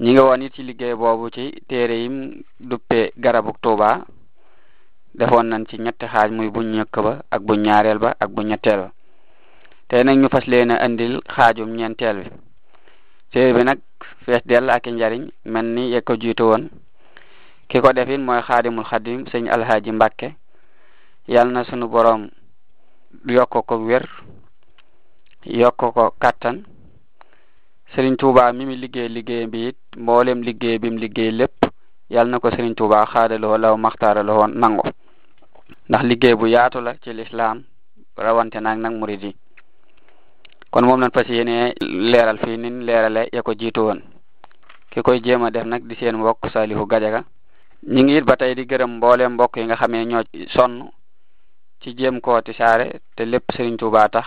ñi nga woon it ci liggéey boobu ci téere yim duppe garabuk tuuba defoon nañ ci ñetti xaaj muy bu ñëkk ba ak bu ñaareel ba ak bu ñetteel ba tey nag ñu fas leen a indil xaajum ñeenteel bi téere bi nag fees dell ak i njariñ mel ni yeg ko jiitu woon ki ko defin mooy xaadimul xadim sëñ alhaaji mbàkke yal na sunu boroom yokk ko wér yokk ko kàttan Serigne Touba mi mi liggéey liggéey bi it mboolem liggéey bi mu liggéey lépp yàlla na ko Serigne Touba xaadaloo law maxtaaraloo nangu ndax liggéey bu yaatu la ci lislaam rawante naag nag murid yi kon moom lañ fas yéene leeral fii nin leerale ya ko jiitu woon ki koy jéem a def nag di seen mbokk Salihu Gajaga ñi ngi it ba tey di gërëm mbooleem mbokk yi nga xamee ñoo sonn ci jéem koo tisaare te lépp Serigne Touba tax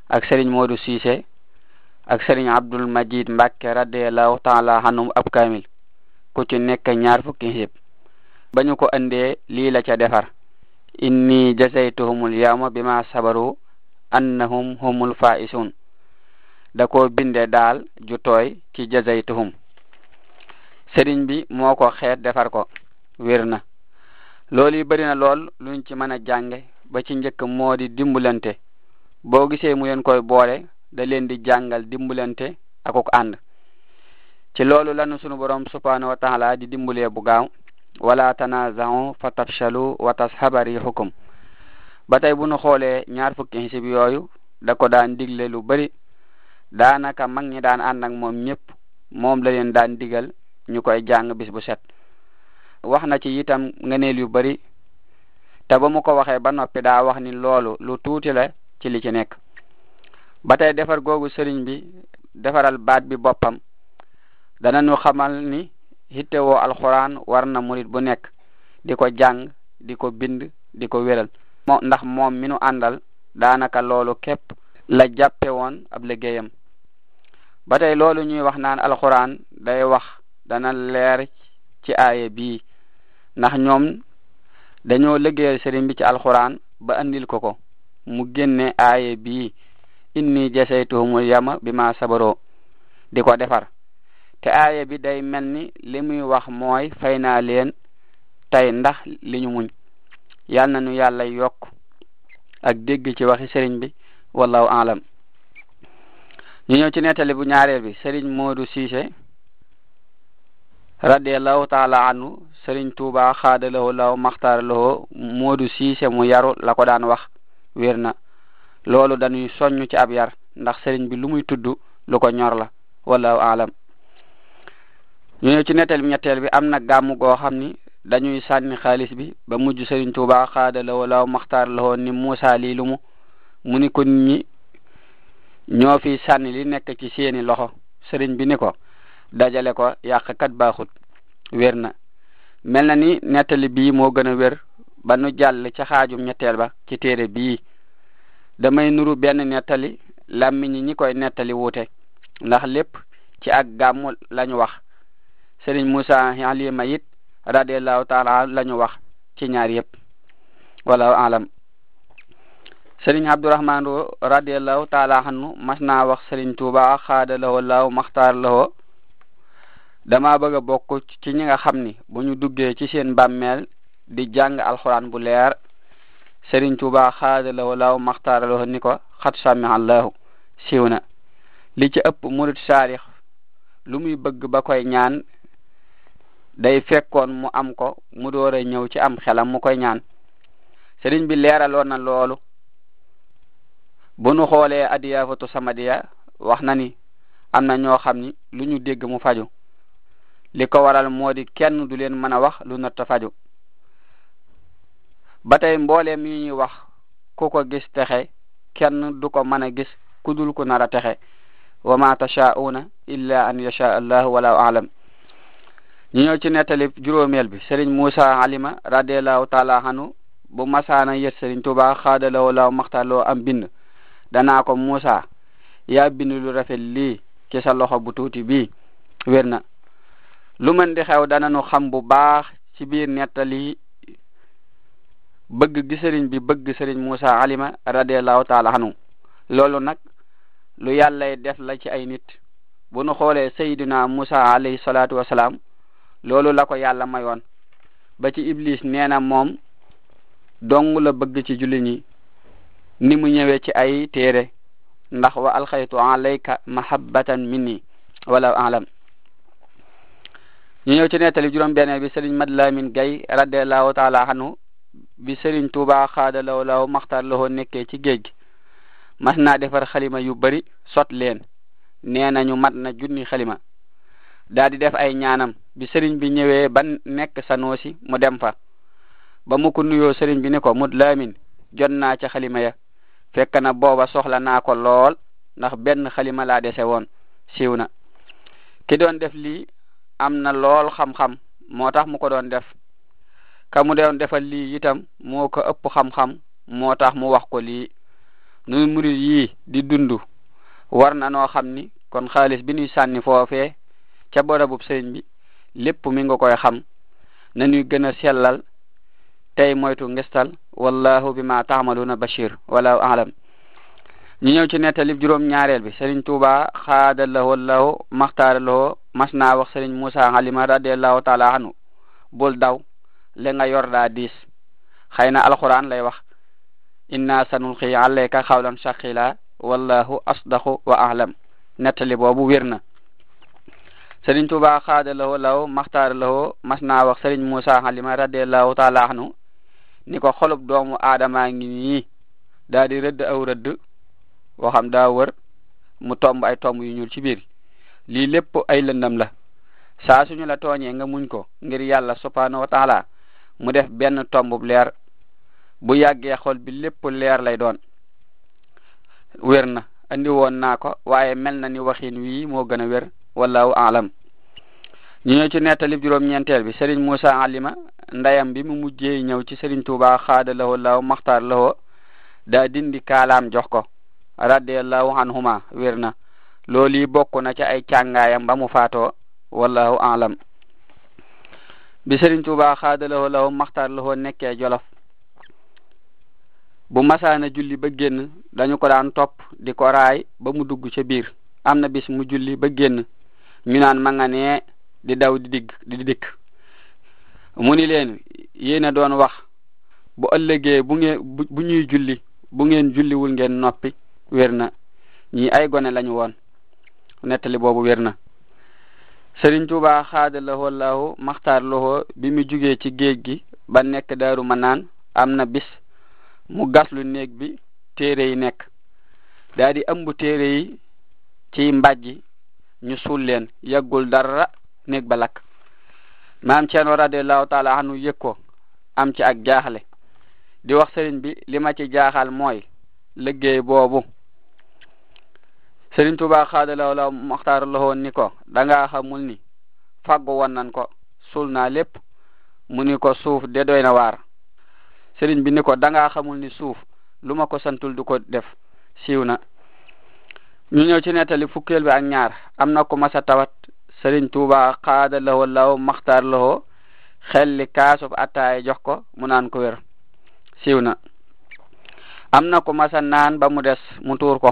ak sëriñ Modou Cissé ak sëriñ Abdul Majid Mbàkke radiallahu taala anhum ab kaamil ku ci nekk ñaar fukki xisib ba ñu ko andee lii la ca defar inni jasaytuhumul yawma bima sabaru annahum humul faisun da ko binde daal ju tooy ci jasaytuhum sëriñ bi moo ko xeet defar ko wér na loolu yi bëri na lool luñ ci mën a jànge ba ci njëkk moo di dimbalante boo gisee mu leen koy boole da leen di jàngal dimbalante ak ak ànd ci loolu lanu sunu borom subhanahu wa taala di dimbalee bu gaaw wala tanaza'u fa tafshalu wa tashaba rihukum ba tey bu nu xoolee ñaar fukki xisib yooyu da ko daan digle lu bari daanaka mag ñi daan ànd ak moom ñëpp moom la leen daan digal ñu koy jàng bis bu set wax na ci itam ngëneel yu bari te ba mu ko waxee ba noppi daa wax ni loolu lu tuuti la ci li ci nekk ba tey defar googu sëriñ bi defaral baat bi boppam dana nu xamal ni hittewoo alxuraan war na murit bu nekk di ko jàng di ko bind di ko wéral moo ndax moom mi nu àndal daanaka loolu képp la jàppe woon ab liggéeyam ba tey loolu ñuy wax naan alxuraan day wax dana leer ci aaye bii ndax ñoom dañoo liggéeyal sëriñ bi ci alxuraan ba andil ko ko mu génne aaye bii inni jasaytuhumul yama bi ma sabaroo di ko defar te aaye bi day mel ni li muy wax mooy fay naa leen tey ndax li ñu muñ yal na nu yàlla yokk ak dégg ci waxi sëriñ bi wallahu alam ñu ñëw ci nettali bu ñaareel bi sëriñ Moodu Siise radiallahu taala anhu sëriñ tuuba xaada lahoo law maxtaara lahoo moodu siise mu yaru la ko daan wax wér na loolu dañuy soññ ci ab yar ndax sëriñ bi lu muy tudd lu ko ñor la wallahu alam ñu ñëw ci netteel bi ñetteel bi am na gàmm goo xam ni dañuy sànni xaalis bi ba mujj sëriñ tuuba xaada lahoo law maxtaara lahoo ni muusa lii lu mu mu ni ko ñi ñoo fi sànni li nekk ci seeni loxo sëriñ bi ni ko dajale ko yàqkat baaxut wér na mel na ni nettali bii moo gën a wér ba nu jàll ca xaajum ñetteel ba ci téere bii damay nuru benn nettali làmmiñ ñi koy nettali wuute ndax lépp ci ak gàmmu lañu wax sëriñ Musa Alima it radiallahu taala lañu wax ci ñaar yépp wala alam sëriñ abdourahman lo radiallahu taala anhu mas naa wax sëriñ tuuba xaada lawo laaw maxtaar lawo dama bëgg a bokk ci ñi nga xam ni bu ñu duggee ci seen bàmmeel di jàng alxuraan bu leer sëriñ tuuba xaada lawo laaw maxtaar lawo ni ko xat sami allahu siiw na li ci ëpp murit saarix lu muy bëgg ba koy ñaan day fekkoon mu am ko mu door a ñëw ci am xelam mu koy ñaan sëriñ bi leeraloon na loolu bu nu xoolee adiyafatu samadiya wax na ni am na ñoo xam ni lu ñu dégg mu faju li ko waral moo di kenn du leen mën a wax lu natta faju ba tey mbooleem yi ñuy wax ku ko gis texe kenn du ko mën a gis ku dul ku nar a texe wa ma tashaa'una illa an yasha allahu wala alam ñu ñëw ci nettali juróomeel bi sëriñ Moussa Alima radiallahu taala hanu bu masaana yët sëriñ Tuubaa xaadalawo law maxtaloo am bind danaa ko Moussa yaa bind lu rafet lii ci sa loxo bu tuuti bii wér na lu mën di xew dananu xam bu baax ci biir nettali bëgg gi sëriñ bi bëgg sëriñ Moussa Alima radiallahu taala anhu loolu nag lu yàllay def la ci ay nit bu nu xoolee sayyidina Musa alayhi salaatu wasalaam loolu la ko yàlla mayoon ba ci iblis nee na moom dong la bëgg ci julli ñi ni mu ñëwee ci ay téere ndax wa alxaytu alayka mahabbatan minni wala alam ñu ñëw ci nettali juróom benn bi sëriñ Mad Lamin Gay radiallahu taala anhu bi sëriñ Tuubaa xaada law law maxtar loxoo nekkee ci géej gi mas naa defar xalima yu bari sot leen nee nañu mat na junni xalima daa di def ay ñaanam bi sëriñ bi ñëwee ba nekk sanoosi mu dem fa ba mu ko nuyoo sëriñ bi ni ko mut laamin jot naa ca xalima ya fekk na booba soxla naa ko lool ndax benn xalima laa dese woon siiw na ki doon def lii am na lool xam-xam moo tax mu ko doon def ka mu doon defal lii itam moo ko ëpp xam-xam moo tax mu wax ko lii nuy murid yii di dund war na noo xam ni kon xaalis bi nuy sànni foofee ca borabub sëñ bi lépp mi nga koy xam na nuy gën a sellal tey moytu ngistal wallahu bi ma taamaluuna bashir wala alam ñu ñëw ci nettalib juróom ñaareel bi sëriñ tuuba xaada lahoo lahoo maxtaara lahoo mas naa wax sëriñ Musa Halima radiallahu taala anhu bul daw li nga yor daa diis xëy na alquran lay wax inna sanulqi alayka xawlan shaqila wallahu asdaqu wa ahlam nettali boobu wér na sëriñ Tuubaa xaada lawo law maxtaar lawo mas naa wax sëriñ Muusa Halima radiallahu taala anhu ni ko xolub doomu aadamaa ngi nii daa di rëdd aw rëdd woo xam daa wër mu tomb ay tomb yu ñuul ci biir lii lépp ay lëndam la saa suñu la tooñee nga muñ ko ngir yàlla subhanahu wa taala mu def benn tombub leer bu yàggee xol bi lépp leer lay doon wér na andi woon naa ko waaye mel na ni waxin wii moo gën a wér wallahu alam ñu ñëw ci nettali juróom-ñeenteel bi Serigne Moussa Alima ndeyam bi mu mujjee ñëw ci Serigne Touba xaada lawo law maxtaar lawo daa dindi kaalaam jox ko radiallahu anhuma wér na loolu yi bokk na ca ay càngaayam ba mu faatoo wallahu alam bi Sëriñ Tuubaa xaadalawoo lawo maxtaar lawoo nekkee Jolof bu masaana julli ba génn dañu ko daan topp di ko raay ba mu dugg ca biir am na bis mu julli ba génn ñu naan ma nga nee di daw di digg di dikk mu ni leen yéen a doon wax bu ëllëgee bu ngeen bu ñuy julli bu ngeen julliwul ngeen noppi wér na ñii ay gone lañu woon nettali boobu wér na Sëriñ Tuubaa xaada lahoo laahu maxtaar lahoo bi mu jugee ci géej gi ba nekk daaru manaan am na bis mu gaslu néeg bi téere yi nekk daa di ëmb téere yi ci mbàjji ñu suul leen yàggul dara néeg ba lakk maam Ceerno radiallahu taala anu yëg ko am ci ak jaaxle di wax sëriñ bi li ma ci jaaxal mooy liggéey boobu sëriñ Tuubaa xaadalaw la maxtaar loxoon ni ko dangaa xamul ni fàggu woon nan ko suul naa lépp mu ni ko suuf de doy na waar sëriñ bi ni ko dangaa xamul ni suuf lu ma ko santul du ko def siiw na ñu ñëw ci nettali fukkeel bi ak ñaar am na ku masa tawat sëriñ Tuubaa xaada lawo law maxtaar lawo xelli kaasub attaaya jox ko mu naan ko wér siiw na am na ku masa naan ba mu des mu tuur ko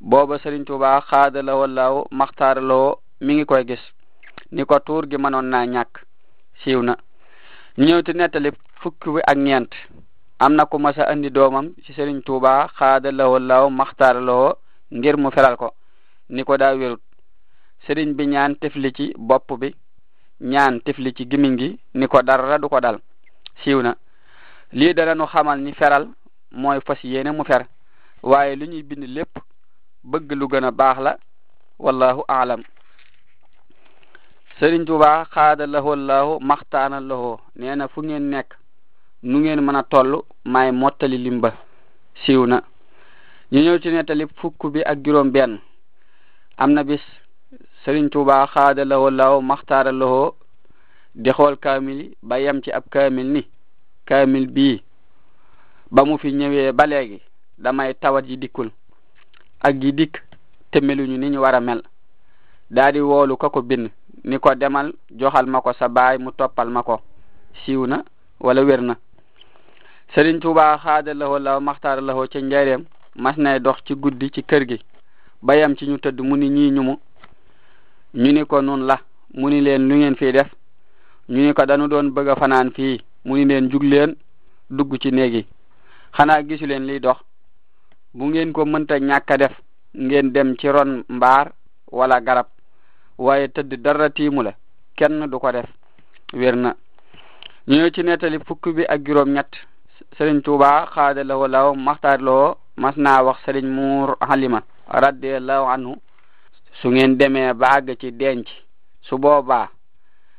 booba Sëriñ Tuubaa xaada la wallaaw maxtaar loo mi ngi koy gis ni ko tuur gi mënoon naa ñàkk siiw na ñëw ti nettali fukki wi ak ñeent am na ku masa andi doomam ci Sëriñ Tuubaa xaada la wallaaw maxtaar loo ngir mu feral ko ni ko daa wérut sëriñ bi ñaan tefli ci bopp bi ñaan tifli ci gimiñ gi ni ko dara du ko dal siiw na lii dara nu xamal ni feral mooy fas yéene mu fer waaye li ñuy bind lépp bëgg lu gën a baax la wallahu aalam Sëriñ Tuubaa xaada lahoo lahoo maxtaana lahoo nee na fu ngeen nekk nu ngeen mën a toll maay mottali limba siiw na ñu ñëw ci nettali fukk bi ak juróom benn am na bis Sëriñ Tuubaa xaada lawoo law maxtaara lawoo di xool kaamil ba yem ci ab kaamil ni kaamil bii ba mu fi ñëwee ba léegi damay tawat yi dikkul ak yi dikk te meluñu ni ñu war a mel daa di woolu ka ko bind ni ko demal joxal ma ko sa baay mu toppal ma ko siiw na wala wér na Sëriñ Tuubaa xaada lawo law maxtaar lawo ca njareem mas nay dox ci guddi ci kër gi bayam ci ñu tëdd mu ni ñii ñumu ñu ni ko nun la mu ni leen lu ngeen fii def ñu ni ko dañu doon bëgg a fanaan fii mu ni leen jug leen dugg ci néeg yi xanaa gisu leen liy dox bu ngeen ko mënta ñàkk a def ngeen dem ci ron mbaar wala garab waaye tëdd dara tiimu la kenn du ko def wér na ñu ñëw ci nettali fukk bi ak juróom ñett sëriñ Tuuba xaada lawo law maxtaar loo mas naa wax sëriñ muur xalima radiallahu anhu su ngeen demee ba àgg ci denc su boobaa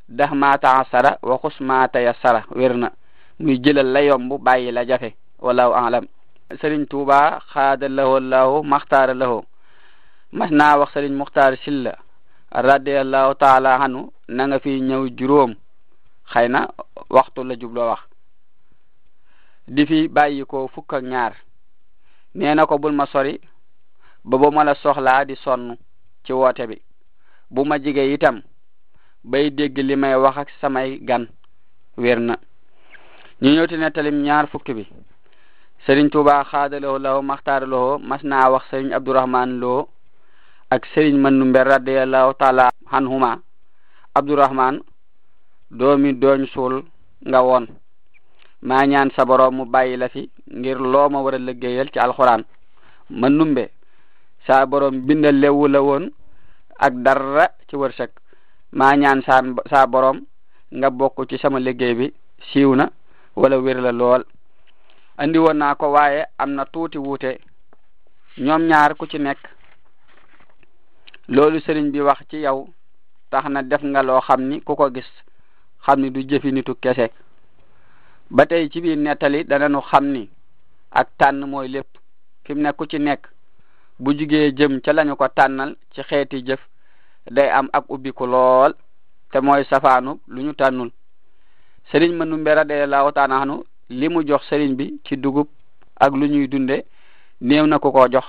dax maa taasara waxus maa tayassara wér na muy jëlal la yomb bàyyi la jafe wallahu alam sëriñ Tuuba xaada lawo law maxtaara lawo mas naa wax sëriñ muxtaar silla radiallahu taala anu na nga fi ñëw juróom xëy na waxtu la jubloo wax di fi bàyyi ko fukk ak ñaar nee na ko bul ma sori ba ba ma la soxlaa di sonn ci woote bi bu ma jige itam bay dégg li may wax ak samay gan wér na ñu ñëw ti nettalim ñaar fukki bi sëriñ Tuubaa xaadaloo law maxtaaraloo mas naa wax sëriñ Abdourahman loo ak sëriñ Mandumbe radiyallahu taala anhuma Abdourahman doomi dooñ suul nga woon maa ñaan sa boroom mu bàyyi la fi ngir loo ma war a liggéeyal ci alxuraan Mandumbe saa boroom bindal lewu la woon ak dara ci wërsëg maa ñaan saa saa boroom nga bokk ci sama liggéey bi siiw na wala wér la lool andi woon naa ko waaye am na tuuti wuute ñoom ñaar ku ci nekk loolu sëriñ bi wax ci yow tax na def nga loo xam ni ku ko gis xam ni du jëfi nitu kese ba tey ci biir nettali danañu xam ni ak tànn mooy lépp fi mu ne ku ci nekk bu jugee jëm ca lañu ko tànnal ci xeeti jëf day am ak ubbiku lool te mooy safaanu lu ñu tànnul sëriñ ma numbe radiyallahu taala anhu li mu jox sëriñ bi ci dugub ak lu ñuy dunde néew na ko koo jox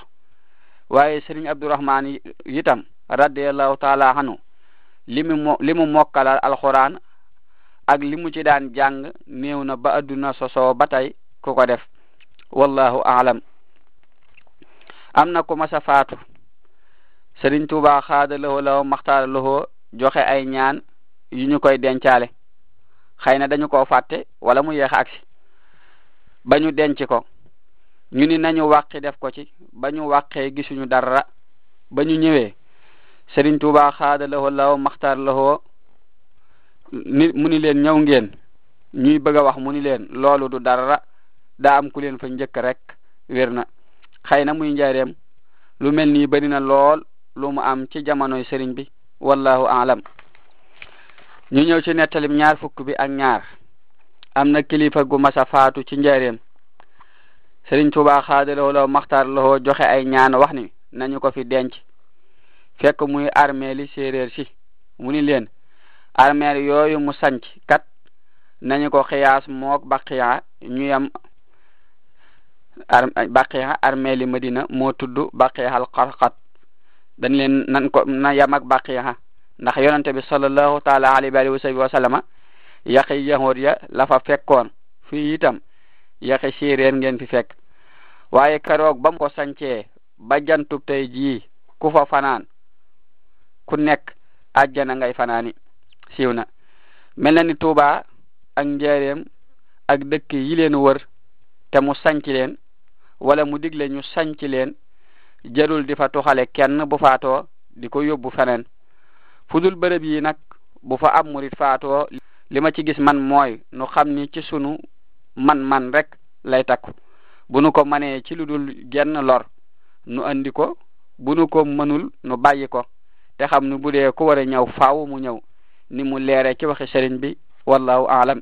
waaye sëriñ abdourahman itam radiyallahu taala anhu li mu mo li mu mokkalal alxuraan ak li mu ci daan jàng néew na ba adduna sosoo ba tey ku ko def wallahu aalam am na ku masa faatu sëriñ tuuba xaada lahoo law maxtaara lahoo joxe ay ñaan yu ñu koy dencaale xëy na dañu ko fàtte wala mu yeex agsi ba ñu denc ko ñu ni nañu wàqi def ko ci ba ñu wàqee gisuñu dara ba ñu ñëwee Sëriñ Tuubaa xaada lahoo law maxtaar lahoo ni mu ni leen ñëw ngeen ñuy bëgg a wax mu ni leen loolu du dara daa am ku leen fa njëkk rek wér na xëy na muy njaareem lu mel nii bari na lool lu mu am ci jamonoy sëriñ bi wallahu alam ñu ñëw ci nettalim ñaar fukk bi ak ñaar am na kilifa gu masa faatu ci njaareem Sëriñ Tuubaa xaadaloo loo maxtaar loo joxe ay ñaan wax ni nañu ko fi denc fekk muy armée li séeréer si mu ni leen armeel yooyu mu sanc kat nañu ko xiyaas mook baqiya ñu yam baqiya armeeli madina moo tudd baqiya al qarqat dañ leen nan ko na yam ak baqiya ndax yonante bi sallallahu taala alayhi wa alihi wa sahbihi wa sallama yaqi yahood ya la fa fekkoon fii itam yaqi séeréer ngeen fi fekk waaye keroog ba mu ko sancee ba jantub tey jii ku fa fanaan ku nekk àjjana ngay fanaani siiw na mel na ni Tuuba ak Njaaréem ak dëkk yi leen wër te mu sanc leen wala mu digle ñu sanc leen jarul di fa tuxale kenn bu faatoo di ko yóbbu feneen fu dul bërëb yi nag bu fa am murit faatoo li ma ci gis man mooy nu xam ni ci sunu man-man rek lay takku bu nu ko manee ci lu dul genn lor nu andi ko bu nu ko mënul nu bàyyi ko te xam nu bu dee ku war a ñëw faaw mu ñëw ni mu leere ci waxi sëriñ bi wallahu aalam